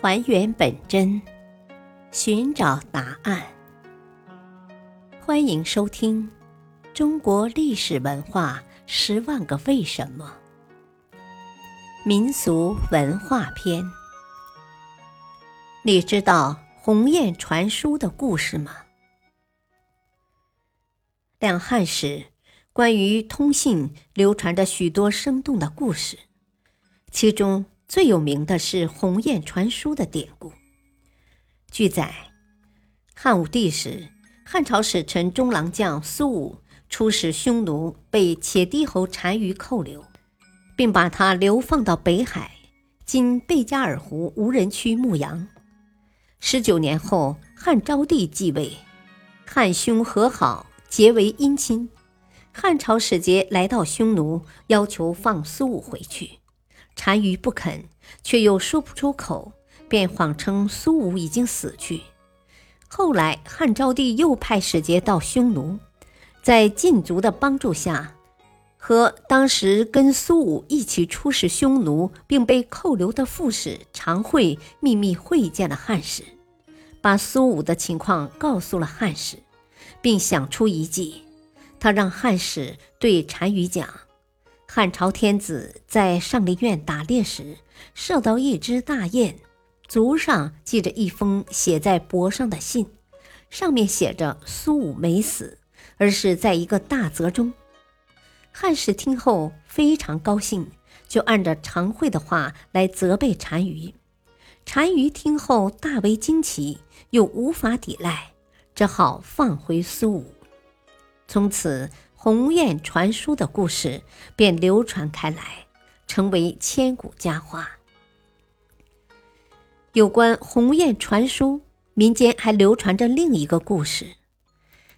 还原本真，寻找答案。欢迎收听《中国历史文化十万个为什么》民俗文化篇。你知道鸿雁传书的故事吗？两汉时，关于通信流传着许多生动的故事，其中。最有名的是鸿雁传书的典故。据载，汉武帝时，汉朝使臣中郎将苏武出使匈奴，被且低侯单于扣留，并把他流放到北海（今贝加尔湖无人区牧羊）。十九年后，汉昭帝继位，汉匈和好，结为姻亲。汉朝使节来到匈奴，要求放苏武回去。单于不肯，却又说不出口，便谎称苏武已经死去。后来汉昭帝又派使节到匈奴，在晋族的帮助下，和当时跟苏武一起出使匈奴并被扣留的副使常惠秘密会见了汉使，把苏武的情况告诉了汉使，并想出一计。他让汉使对单于讲。汉朝天子在上林苑打猎时，射到一只大雁，足上系着一封写在帛上的信，上面写着苏武没死，而是在一个大泽中。汉使听后非常高兴，就按着常惠的话来责备单于。单于听后大为惊奇，又无法抵赖，只好放回苏武。从此。鸿雁传书的故事便流传开来，成为千古佳话。有关鸿雁传书，民间还流传着另一个故事：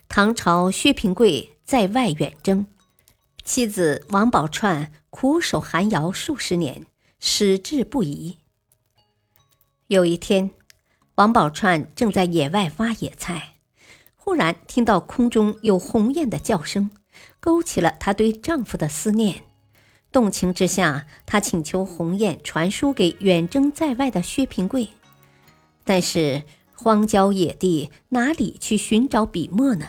唐朝薛平贵在外远征，妻子王宝钏苦守寒窑数十年，矢志不移。有一天，王宝钏正在野外挖野菜，忽然听到空中有鸿雁的叫声。勾起了她对丈夫的思念，动情之下，她请求鸿雁传书给远征在外的薛平贵。但是荒郊野地哪里去寻找笔墨呢？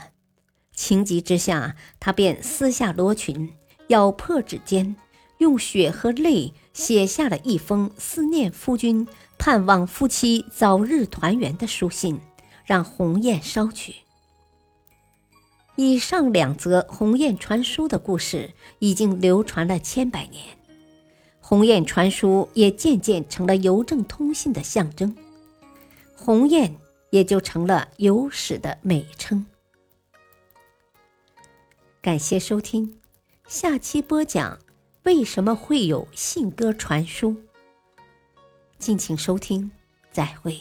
情急之下，她便撕下罗裙，咬破指尖，用血和泪写下了一封思念夫君、盼望夫妻早日团圆的书信，让鸿雁捎去。以上两则鸿雁传书的故事已经流传了千百年，鸿雁传书也渐渐成了邮政通信的象征，鸿雁也就成了邮史的美称。感谢收听，下期播讲为什么会有信鸽传书。敬请收听，再会。